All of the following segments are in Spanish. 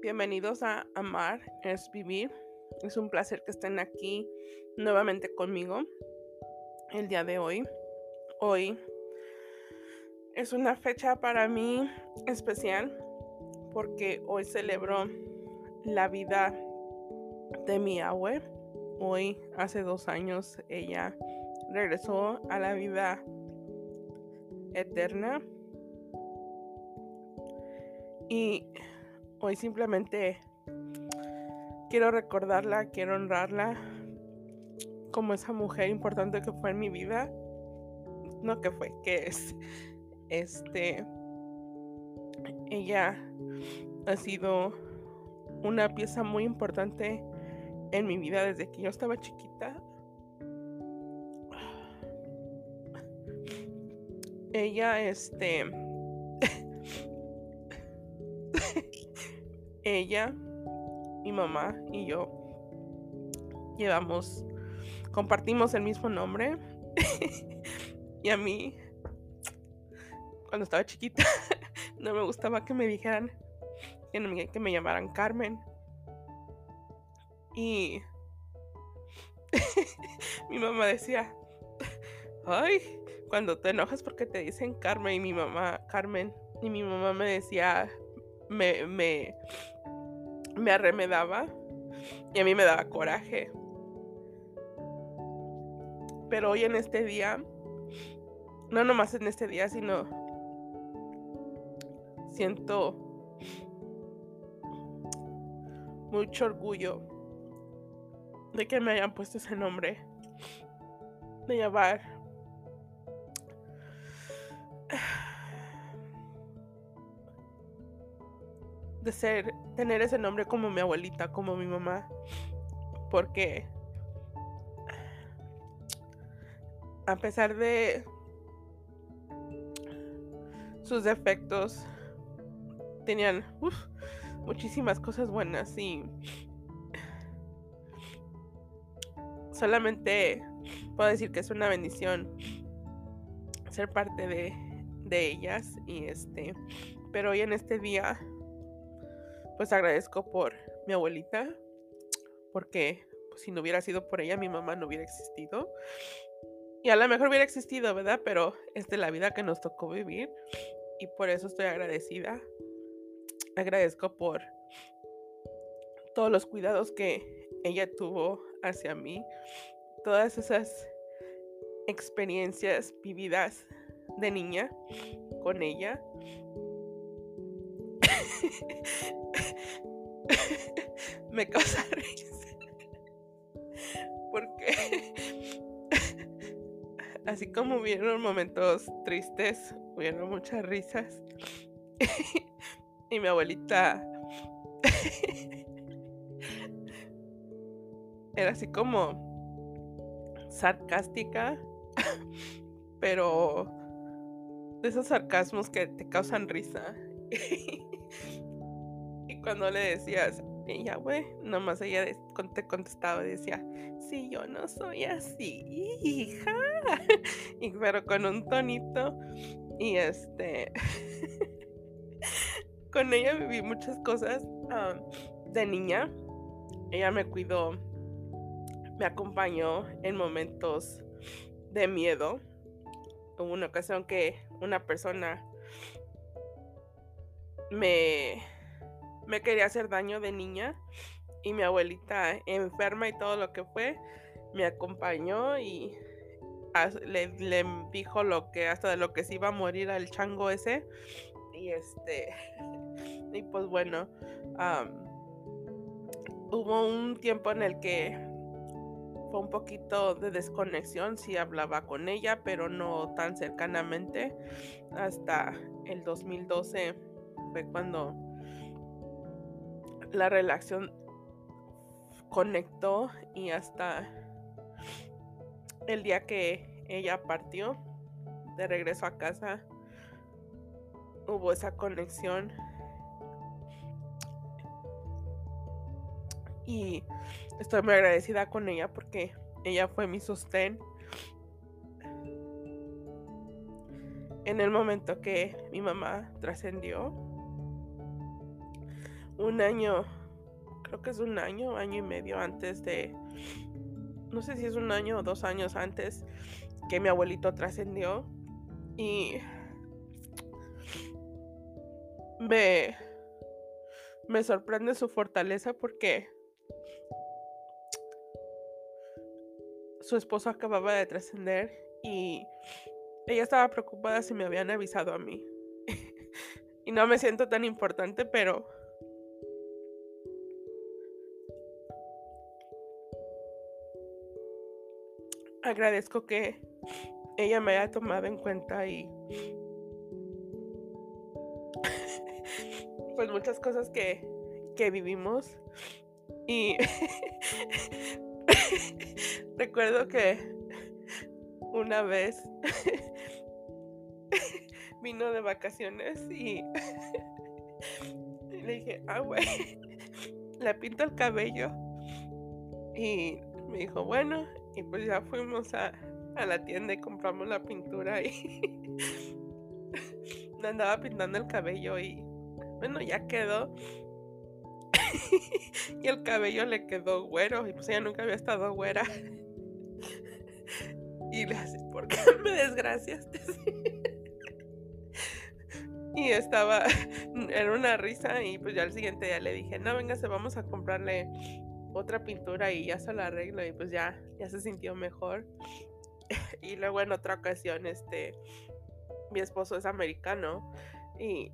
Bienvenidos a Amar es Vivir. Es un placer que estén aquí nuevamente conmigo el día de hoy. Hoy es una fecha para mí especial porque hoy celebro la vida de mi abue. Hoy, hace dos años, ella regresó a la vida eterna y hoy simplemente quiero recordarla, quiero honrarla como esa mujer importante que fue en mi vida. No que fue, que es. Este. Ella ha sido una pieza muy importante en mi vida desde que yo estaba chiquita. Ella, este ella, mi mamá y yo llevamos, compartimos el mismo nombre. y a mí, cuando estaba chiquita, no me gustaba que me dijeran que, me, llamaran Carmen. Y mi mamá decía, ay, cuando te enojas porque te dicen Carmen y mi mamá, Carmen, y mi mamá me decía, me, me, me arremedaba y a mí me daba coraje. Pero hoy en este día, no nomás en este día, sino siento mucho orgullo de que me hayan puesto ese nombre de llevar ser, tener ese nombre como mi abuelita, como mi mamá, porque a pesar de sus defectos, tenían muchísimas cosas buenas y solamente puedo decir que es una bendición ser parte de, de ellas y este pero hoy en este día pues agradezco por mi abuelita, porque pues, si no hubiera sido por ella, mi mamá no hubiera existido. Y a lo mejor hubiera existido, ¿verdad? Pero es de la vida que nos tocó vivir y por eso estoy agradecida. Agradezco por todos los cuidados que ella tuvo hacia mí, todas esas experiencias vividas de niña con ella. me causa risa. Porque así como hubieron momentos tristes, hubieron muchas risas. y mi abuelita era así como sarcástica, pero de esos sarcasmos que te causan risa. Cuando le decías, ella, güey, nomás ella te contestaba y decía, sí, yo no soy así, hija. y pero con un tonito. Y este, con ella viví muchas cosas de niña. Ella me cuidó, me acompañó en momentos de miedo. Hubo una ocasión que una persona me me quería hacer daño de niña y mi abuelita enferma y todo lo que fue, me acompañó y le, dijo lo que hasta de lo que se iba a morir al chango ese. Y este y pues bueno hubo un tiempo en el que fue un poquito de desconexión si hablaba con ella pero no tan cercanamente. Hasta el 2012 fue cuando la relación conectó y hasta el día que ella partió de regreso a casa hubo esa conexión. Y estoy muy agradecida con ella porque ella fue mi sostén en el momento que mi mamá trascendió un año, creo que es un año, año y medio antes de, no sé si es un año o dos años antes que mi abuelito trascendió y me, me sorprende su fortaleza porque su esposo acababa de trascender y ella estaba preocupada si me habían avisado a mí. y no me siento tan importante, pero agradezco que ella me haya tomado en cuenta y pues muchas cosas que, que vivimos y recuerdo que una vez vino de vacaciones y le dije, ah, güey, le pinto el cabello. Y me dijo, bueno, y pues ya fuimos a, a la tienda y compramos la pintura y le andaba pintando el cabello y bueno, ya quedó. y el cabello le quedó güero y pues ella nunca había estado güera. y le hace, ¿por qué me desgraciaste? y estaba, era una risa y pues ya al siguiente día le dije, no, venga, vamos a comprarle otra pintura y ya se la arreglo y pues ya, ya se sintió mejor. y luego en otra ocasión, este, mi esposo es americano y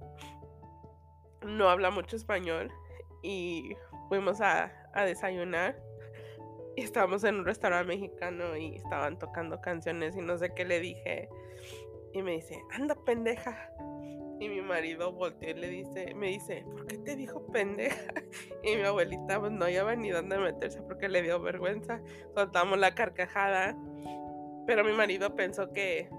no habla mucho español y fuimos a, a desayunar y estábamos en un restaurante mexicano y estaban tocando canciones y no sé qué le dije y me dice, anda pendeja. Y mi marido volteó y le dice, me dice, ¿por qué te dijo pendeja? Y mi abuelita pues no había ni dónde meterse porque le dio vergüenza. Soltamos la carcajada. Pero mi marido pensó que,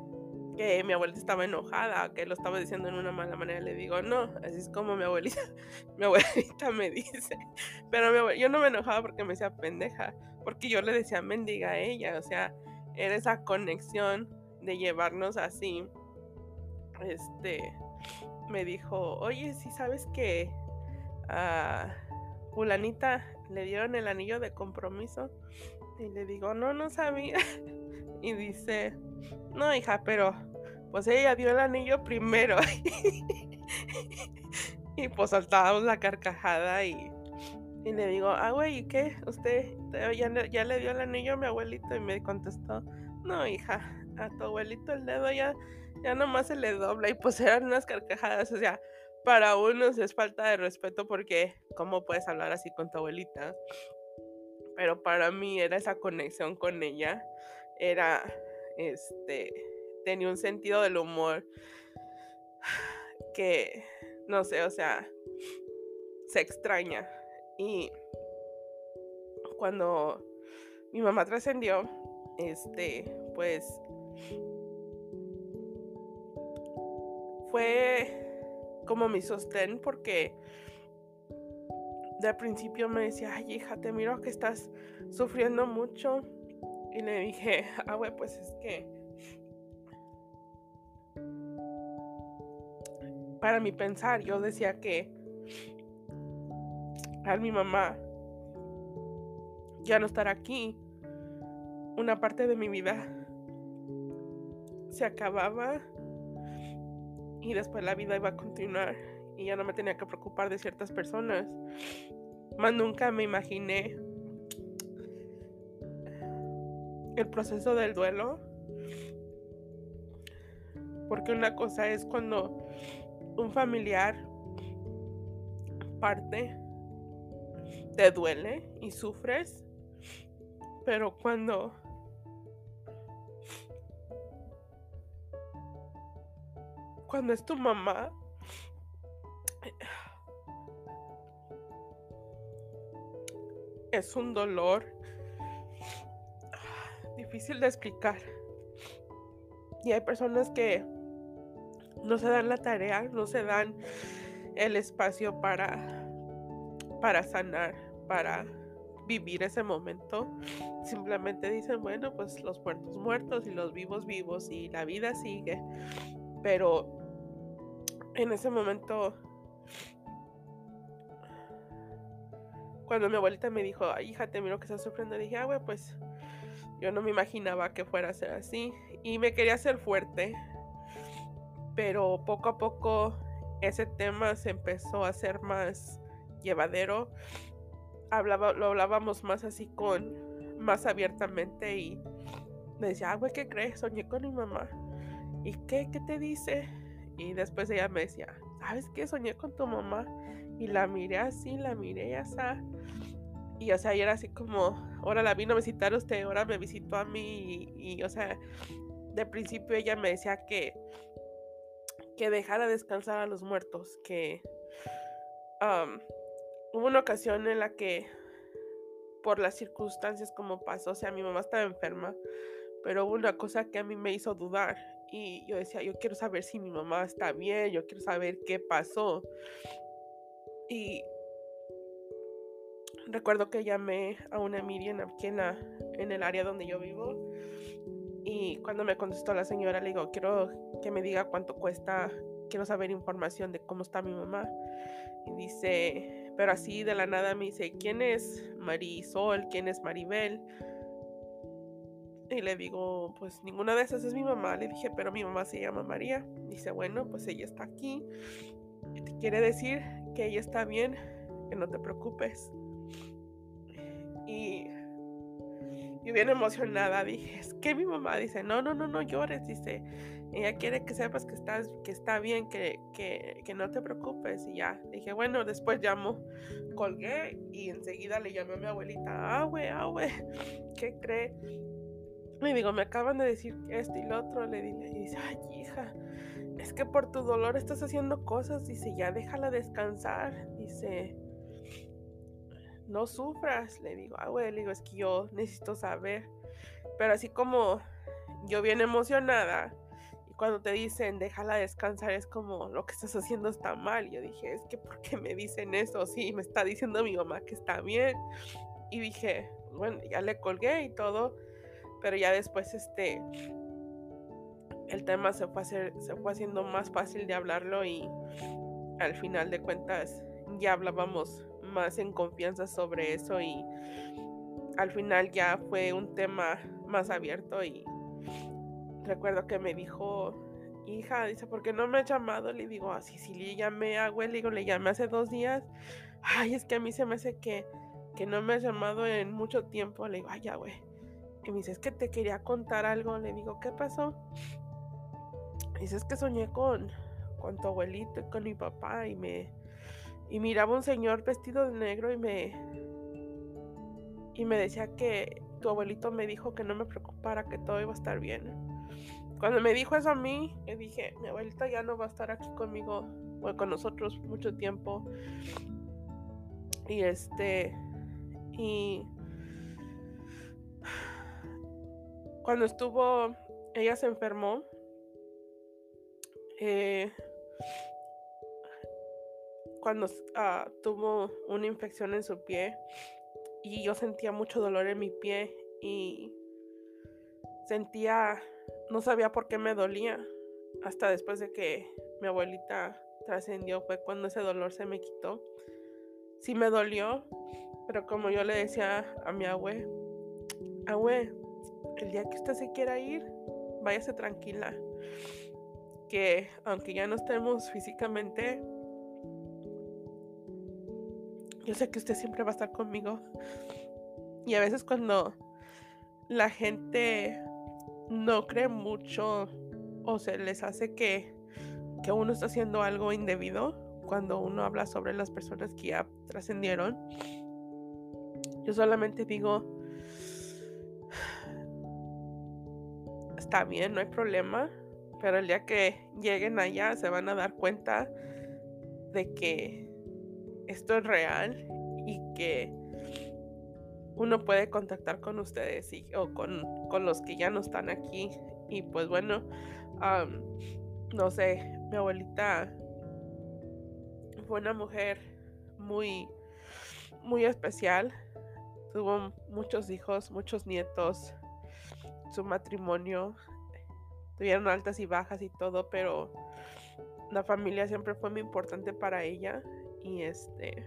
que mi abuelita estaba enojada, que lo estaba diciendo en una mala manera. Le digo, no, así es como mi abuelita, mi abuelita me dice. Pero yo no me enojaba porque me decía pendeja, porque yo le decía mendiga a ella. O sea, era esa conexión de llevarnos así. Este me dijo, oye, si sabes que a fulanita le dieron el anillo de compromiso. Y le digo, no, no sabía. Y dice, no, hija, pero pues ella dio el anillo primero. y pues saltábamos la carcajada y, y le digo, ah, güey, ¿y qué? ¿Usted ya, ya le dio el anillo a mi abuelito? Y me contestó, no, hija, a tu abuelito el dedo ya ya nomás se le dobla y pues eran unas carcajadas, o sea, para unos es falta de respeto porque ¿cómo puedes hablar así con tu abuelita? Pero para mí era esa conexión con ella, era, este, tenía un sentido del humor que, no sé, o sea, se extraña. Y cuando mi mamá trascendió, este, pues fue como mi sostén porque de principio me decía, ay hija, te miro que estás sufriendo mucho. Y le dije, ah, güey, pues es que para mi pensar, yo decía que al mi mamá ya no estar aquí, una parte de mi vida se acababa y después la vida iba a continuar y ya no me tenía que preocupar de ciertas personas. Más nunca me imaginé el proceso del duelo. Porque una cosa es cuando un familiar parte, te duele y sufres. Pero cuando cuando es tu mamá, es un dolor difícil de explicar. Y hay personas que no se dan la tarea, no se dan el espacio para, para sanar, para vivir ese momento. Simplemente dicen, bueno, pues los muertos muertos y los vivos vivos y la vida sigue. Pero en ese momento cuando mi abuelita me dijo, Ay, hija, te miro que estás sufriendo, dije, ah, güey, pues yo no me imaginaba que fuera a ser así. Y me quería hacer fuerte. Pero poco a poco ese tema se empezó a hacer más llevadero. Hablaba, lo hablábamos más así con, más abiertamente y me decía, ah, güey, ¿qué crees? Soñé con mi mamá. ¿Y qué? ¿Qué te dice? Y después ella me decía, ¿sabes qué? Soñé con tu mamá. Y la miré así, la miré así. Y o sea, y era así como, ahora la vino a visitar usted, ahora me visitó a mí. Y, o sea, de principio ella me decía que, que dejara descansar a los muertos, que hubo una ocasión en la que por las circunstancias como pasó, o sea, mi mamá estaba enferma, pero hubo una cosa que a mí me hizo dudar y yo decía, yo quiero saber si mi mamá está bien, yo quiero saber qué pasó. Y recuerdo que llamé a una Miriam aquí en, en el área donde yo vivo. Y cuando me contestó la señora, le digo, quiero que me diga cuánto cuesta, quiero saber información de cómo está mi mamá. Y dice, pero así de la nada me dice, ¿quién es Marisol? ¿Quién es Maribel? Y le digo, pues ninguna de esas es mi mamá. Le dije, pero mi mamá se llama María. Dice, bueno, pues ella está aquí. Quiere decir que ella está bien, que no te preocupes. Y yo bien emocionada dije, es que mi mamá dice, no, no, no, no llores. Dice, ella quiere que sepas que, estás, que está bien, que, que, que no te preocupes. Y ya, dije, bueno, después llamo, colgué y enseguida le llamé a mi abuelita, ah, güey, ah, güey, ¿qué cree? Le digo, me acaban de decir esto y lo otro. Le, dije, y dice, ay, hija, es que por tu dolor estás haciendo cosas. Dice, ya déjala descansar. Dice, no sufras. Le digo, ah, güey, le digo, es que yo necesito saber. Pero así como yo bien emocionada, y cuando te dicen, déjala descansar, es como lo que estás haciendo está mal. Yo dije, es que ¿por qué me dicen eso? Sí, me está diciendo mi mamá que está bien. Y dije, bueno, ya le colgué y todo pero ya después este el tema se fue, hacer, se fue haciendo más fácil de hablarlo y al final de cuentas ya hablábamos más en confianza sobre eso y al final ya fue un tema más abierto y recuerdo que me dijo, hija, dice, ¿por qué no me ha llamado? Le digo, así ah, sí, le llamé a güey, le digo, le llamé hace dos días. Ay, es que a mí se me hace que, que no me ha llamado en mucho tiempo. Le digo, ay, ya, güey. Y me dice, es que te quería contar algo. Le digo, ¿qué pasó? Y dice, es que soñé con, con tu abuelito y con mi papá y me... Y miraba un señor vestido de negro y me... Y me decía que tu abuelito me dijo que no me preocupara, que todo iba a estar bien. Cuando me dijo eso a mí, le dije, mi abuelita ya no va a estar aquí conmigo o con nosotros mucho tiempo. Y este, y Cuando estuvo, ella se enfermó. Eh, cuando ah, tuvo una infección en su pie y yo sentía mucho dolor en mi pie y sentía, no sabía por qué me dolía. Hasta después de que mi abuelita trascendió fue cuando ese dolor se me quitó. Sí me dolió, pero como yo le decía a mi abue, abue, el día que usted se quiera ir, váyase tranquila. Que aunque ya no estemos físicamente, yo sé que usted siempre va a estar conmigo. Y a veces cuando la gente no cree mucho o se les hace que, que uno está haciendo algo indebido, cuando uno habla sobre las personas que ya trascendieron, yo solamente digo, está bien, no hay problema, pero el día que lleguen allá se van a dar cuenta de que esto es real y que uno puede contactar con ustedes y, o con, con, los que ya no están aquí. Y pues bueno, no sé, mi abuelita fue una mujer muy, muy especial. Tuvo muchos hijos, muchos nietos su matrimonio. Tuvieron altas y bajas y todo, pero la familia siempre fue muy importante para ella. Y este,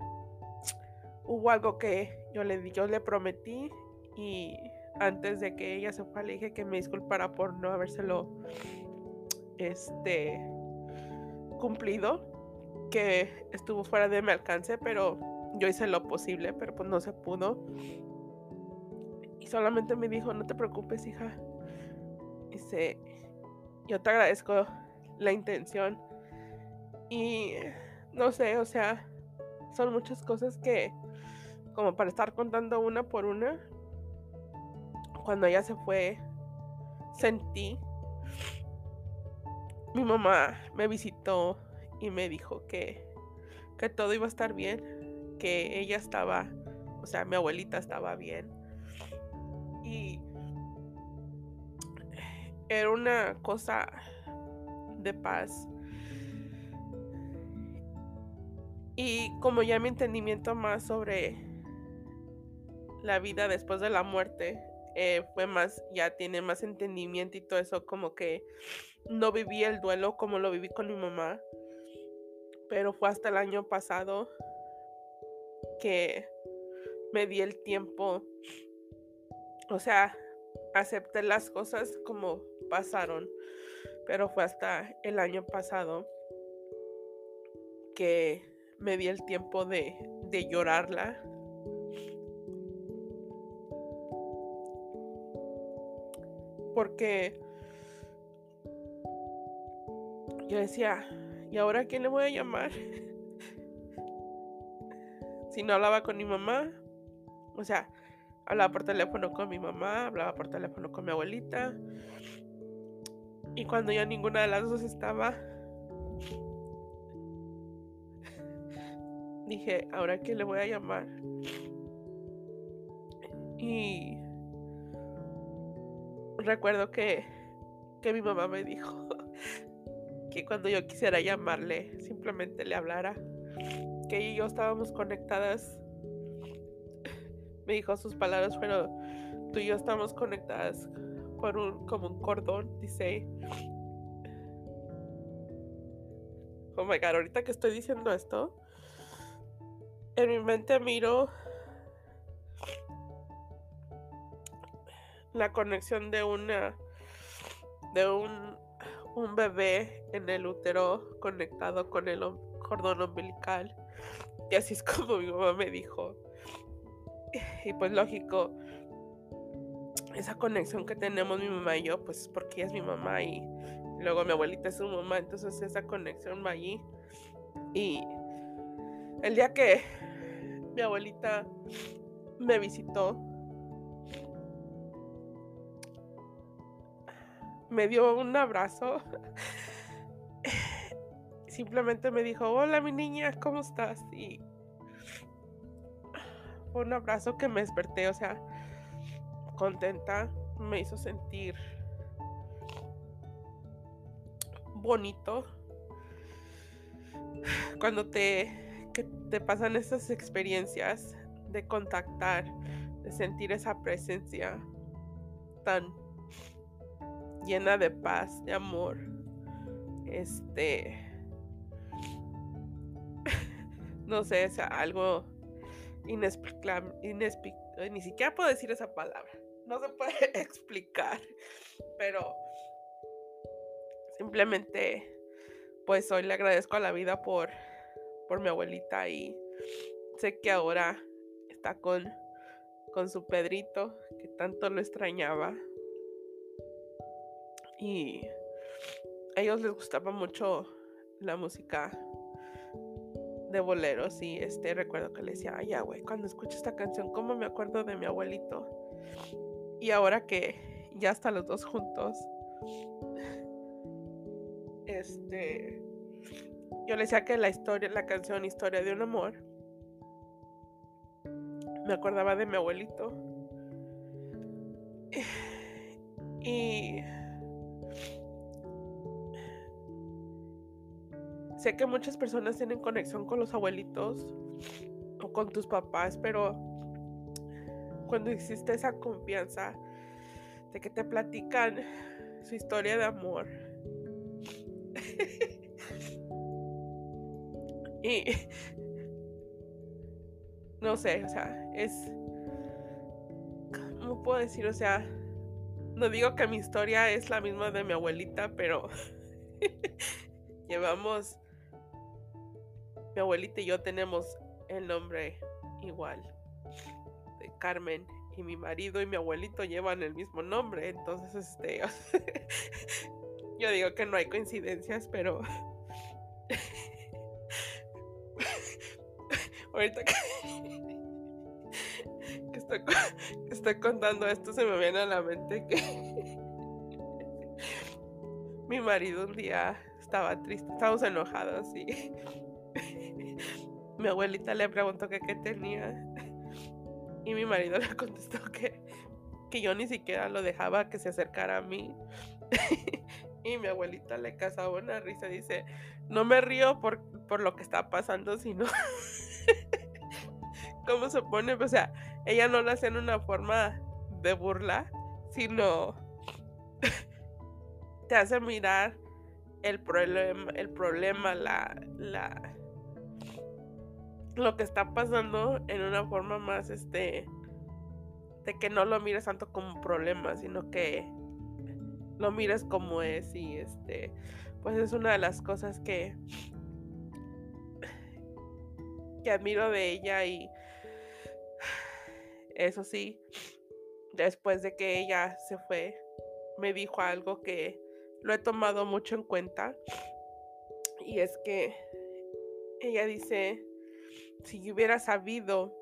hubo algo que yo le, yo le prometí y antes de que ella se fuera le dije que me disculpara por no habérselo este cumplido que estuvo fuera de mi alcance pero yo hice lo posible pero pues no se pudo solamente me dijo no te preocupes hija dice yo te agradezco la intención y no sé o sea son muchas cosas que como para estar contando una por una cuando ella se fue, sentí. Mi mamá me visitó y me dijo que, que todo iba a estar bien, que ella estaba, o sea, mi abuelita estaba bien. Era una cosa de paz. Y como ya mi entendimiento más sobre la vida después de la muerte eh, fue más, ya tiene más entendimiento y todo eso, como que no viví el duelo como lo viví con mi mamá, pero fue hasta el año pasado que me di el tiempo, o sea, acepté las cosas como pasaron, pero fue hasta el año pasado que me di el tiempo de, de llorarla porque yo decía, ¿y ahora a quién le voy a llamar? si no hablaba con mi mamá, o sea, hablaba por teléfono con mi mamá, hablaba por teléfono con mi abuelita. Y cuando ya ninguna de las dos estaba, dije, ¿ahora a quién le voy a llamar? Y recuerdo que, que mi mamá me dijo que cuando yo quisiera llamarle, simplemente le hablara, que ella y yo estábamos conectadas. Me dijo sus palabras fueron, tú y yo estamos conectadas por un, como un cordón, dice. Oh my god, ahorita que estoy diciendo esto, en mi mente miro la conexión de una de un, un bebé en el útero conectado con el cordón umbilical. Y así es como mi mamá me dijo. Y pues lógico, esa conexión que tenemos mi mamá y yo, pues porque ella es mi mamá y luego mi abuelita es su mamá, entonces esa conexión va allí. Y el día que mi abuelita me visitó, me dio un abrazo. Simplemente me dijo, hola mi niña, ¿cómo estás? Y fue un abrazo que me desperté, o sea, contenta, me hizo sentir bonito. Cuando te, que te pasan esas experiencias de contactar, de sentir esa presencia tan llena de paz, de amor. Este. no sé, es algo inexplicable. ni siquiera puedo decir esa palabra. No se puede explicar. Pero. Simplemente. Pues hoy le agradezco a la vida por. Por mi abuelita. Y sé que ahora está con. Con su Pedrito. Que tanto lo extrañaba y a ellos les gustaba mucho la música de boleros y este recuerdo que le decía, ay ya güey, cuando escucho esta canción, ¿cómo me acuerdo de mi abuelito? Y ahora que ya están los dos juntos, este, yo le decía que la historia, la canción Historia de un amor, me acordaba de mi abuelito. Y Sé que muchas personas tienen conexión con los abuelitos o con tus papás, pero cuando existe esa confianza de que te platican su historia de amor y no sé, o sea, es, ¿cómo puedo decir? O sea, no digo que mi historia es la misma de mi abuelita, pero llevamos, mi abuelita y yo tenemos el nombre igual de Carmen y mi marido y mi abuelito llevan el mismo nombre, entonces este yo digo que no hay coincidencias, pero ahorita que, estoy, estoy contando esto se me viene a la mente que mi marido un día estaba triste, estábamos enojados y mi abuelita le preguntó que qué tenía y mi marido le contestó que, que yo ni siquiera lo dejaba que se acercara a mí. y mi abuelita le casaba una risa. Dice, no me río por, por lo que está pasando, sino cómo se pone. O sea, ella no lo hace en una forma de burla, sino te hace mirar el problema, el problema, la, la, lo que está pasando en una forma más, este, de que no lo mires tanto como problema, sino que lo mires como es y, este, pues es una de las cosas que, que admiro de ella y eso sí, después de que ella se fue, me dijo algo que lo he tomado mucho en cuenta y es que ella dice si yo hubiera sabido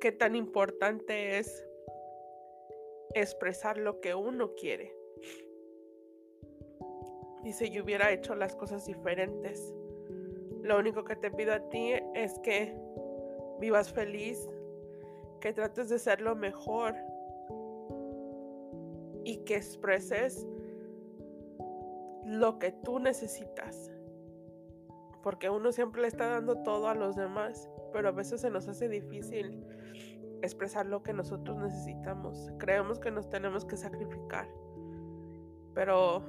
qué tan importante es expresar lo que uno quiere. Dice, yo hubiera hecho las cosas diferentes. Lo único que te pido a ti es que vivas feliz, que trates de ser lo mejor y que expreses lo que tú necesitas porque uno siempre le está dando todo a los demás, pero a veces se nos hace difícil expresar lo que nosotros necesitamos. Creemos que nos tenemos que sacrificar, pero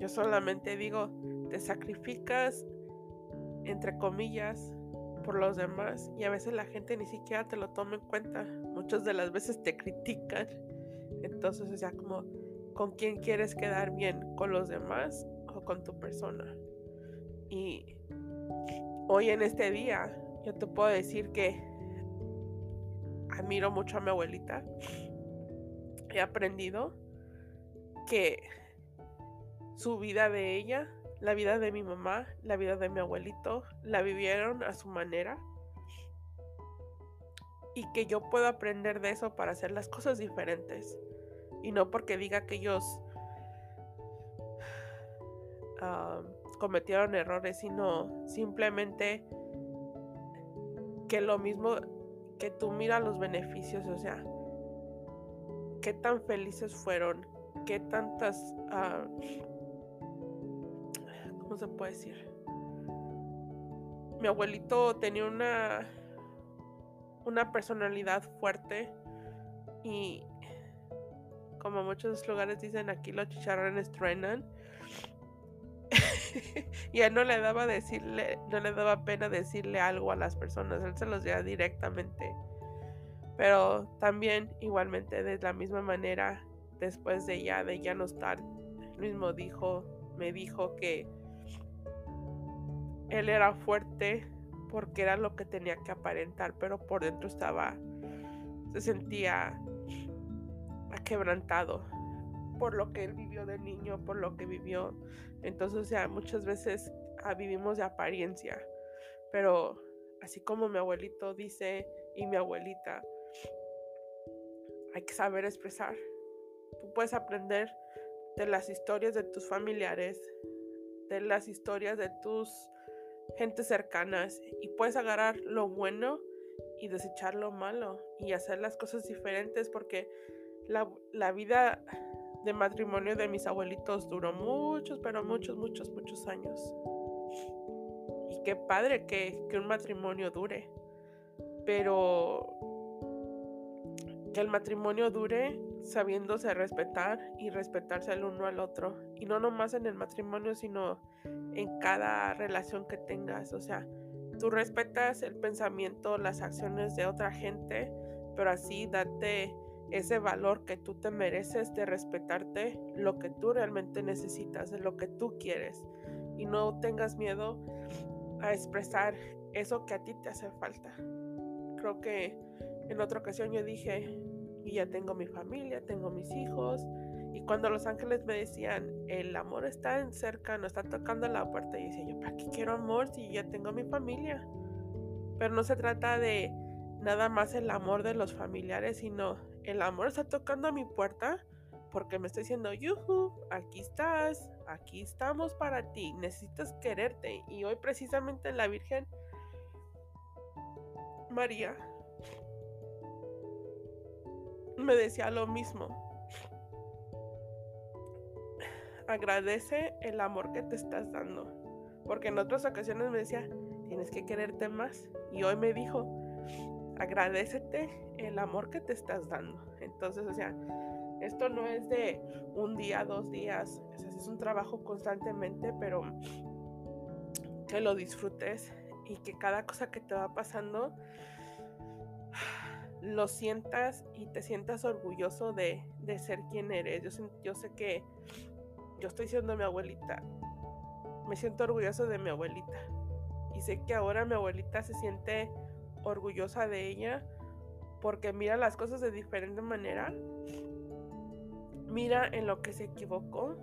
yo solamente digo, te sacrificas, entre comillas, por los demás y a veces la gente ni siquiera te lo toma en cuenta. Muchas de las veces te critican. Entonces, o sea, como, ¿con quién quieres quedar bien? ¿Con los demás o con tu persona? Y hoy en este día yo te puedo decir que admiro mucho a mi abuelita. He aprendido que su vida de ella, la vida de mi mamá, la vida de mi abuelito, la vivieron a su manera. Y que yo puedo aprender de eso para hacer las cosas diferentes. Y no porque diga que ellos ah, cometieron errores, sino simplemente que lo mismo que tú mira los beneficios, o sea, qué tan felices fueron, qué tantas, uh, ¿cómo se puede decir? Mi abuelito tenía una, una personalidad fuerte y como muchos lugares dicen aquí los chicharrones truenan y él no le daba decirle, no le daba pena decirle algo a las personas, él se los decía directamente. Pero también igualmente de la misma manera, después de ya, de ya no estar, él mismo dijo, me dijo que él era fuerte porque era lo que tenía que aparentar, pero por dentro estaba, se sentía quebrantado por lo que él vivió de niño, por lo que vivió. Entonces, muchas veces ah, vivimos de apariencia, pero así como mi abuelito dice y mi abuelita, hay que saber expresar. Tú puedes aprender de las historias de tus familiares, de las historias de tus gentes cercanas y puedes agarrar lo bueno y desechar lo malo y hacer las cosas diferentes porque la vida de matrimonio de mis abuelitos duró muchos, pero muchos, muchos, muchos años. Y qué padre que, un matrimonio dure. Pero que el matrimonio dure sabiéndose respetar y respetarse el uno al otro. Y no nomás en el matrimonio, sino en cada relación que tengas. O sea, tú respetas el pensamiento, las acciones de otra gente, pero así date ese valor que tú te mereces de respetarte lo que tú realmente necesitas, de lo que tú quieres. Y no tengas miedo a expresar eso que a ti te hace falta. Creo que en otra ocasión yo dije, y ya tengo mi familia, tengo mis hijos. Y cuando los ángeles me decían, el amor está en cerca, no está tocando la puerta, y decía yo, ¿para qué quiero amor si ya tengo mi familia? Pero no se trata de nada más el amor de los familiares, sino el amor está tocando a mi puerta porque me está diciendo, yuhu, aquí estás, aquí estamos para ti, necesitas quererte. Y hoy precisamente la Virgen María me decía lo mismo. Agradece el amor que te estás dando. Porque en otras ocasiones me decía, tienes que quererte más. Y hoy me dijo, agradecete el amor que te estás dando. Entonces, o sea, esto no es de un día, dos días, es un trabajo constantemente, pero que lo disfrutes y que cada cosa que te va pasando lo sientas y te sientas orgulloso de, ser quien eres. Yo, yo sé que yo estoy siendo mi abuelita. Me siento orgulloso de mi abuelita. Y sé que ahora mi abuelita se siente orgullosa de ella porque mira las cosas de diferente manera. Mira en lo que se equivocó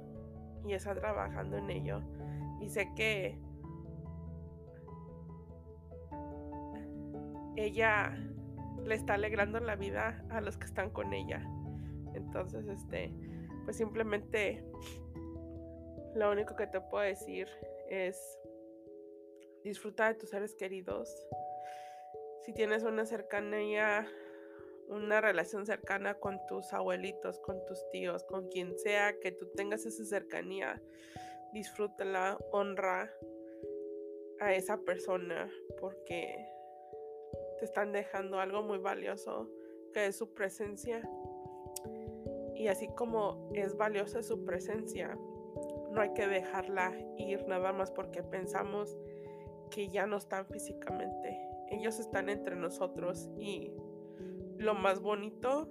y está trabajando en ello. Y sé que ella le está alegrando la vida a los que están con ella. Entonces, este, pues simplemente lo único que te puedo decir es disfrutar de tus seres queridos, si tienes una cercanía, una relación cercana con tus abuelitos, con tus tíos, con quien sea que tú tengas esa cercanía, disfrútala, honra a esa persona porque te están dejando algo muy valioso que es su presencia. Y así como es valiosa su presencia, no hay que dejarla ir nada más porque pensamos que ya no están físicamente ellos están entre nosotros y lo más bonito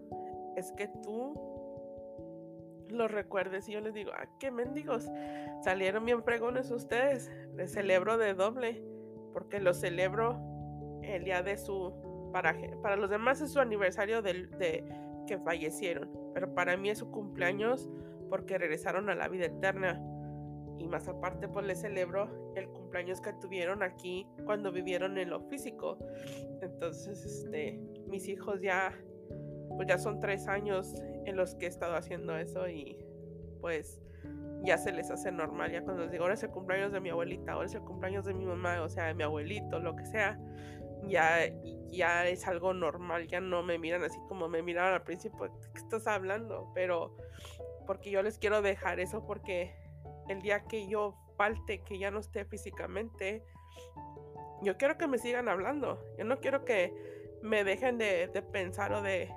es que tú los recuerdes y yo les digo, ah, qué mendigos, salieron bien fregones ustedes, les celebro de doble, porque lo celebro el día de su paraje. Para los demás es su aniversario de que fallecieron, pero para mí es su cumpleaños porque regresaron a la vida eterna y más aparte pues les celebro el cumpleaños que tuvieron aquí cuando vivieron en lo físico. Entonces, este, mis hijos ya, pues ya son tres años en los que he estado haciendo eso y pues ya se les hace normal. Ya cuando les digo, ahora es el cumpleaños de mi abuelita, ahora es el cumpleaños de mi mamá, o sea, de mi abuelito, lo que sea, ya, ya es algo normal. Ya no me miran así como me miraron al principio, ¿de qué estás hablando? Pero porque yo les quiero dejar eso porque el día que yo falte, que ya no esté físicamente, yo quiero que me sigan hablando. Yo no quiero que me dejen de, pensar o de,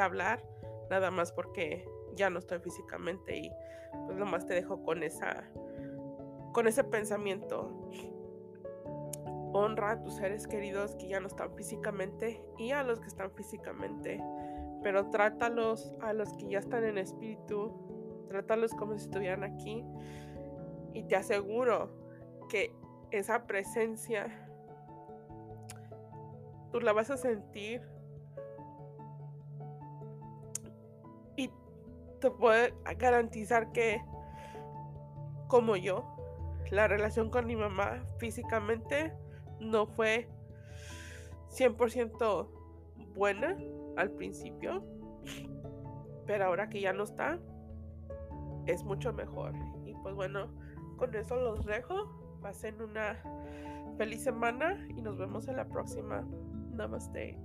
hablar nada más porque ya no estoy físicamente y pues nomás te dejo con esa con ese pensamiento. Honra a tus seres queridos que ya no están físicamente y a los que están físicamente, pero trátalos a los que ya están en espíritu, trátalos como si estuvieran aquí y te aseguro que esa presencia tú la vas a sentir y te puedo garantizar que como yo la relación con mi mamá físicamente no fue 100% buena al principio pero ahora que ya no está es mucho mejor. Y pues bueno con eso los dejo. Pasen una feliz semana y nos vemos en la próxima. Namaste.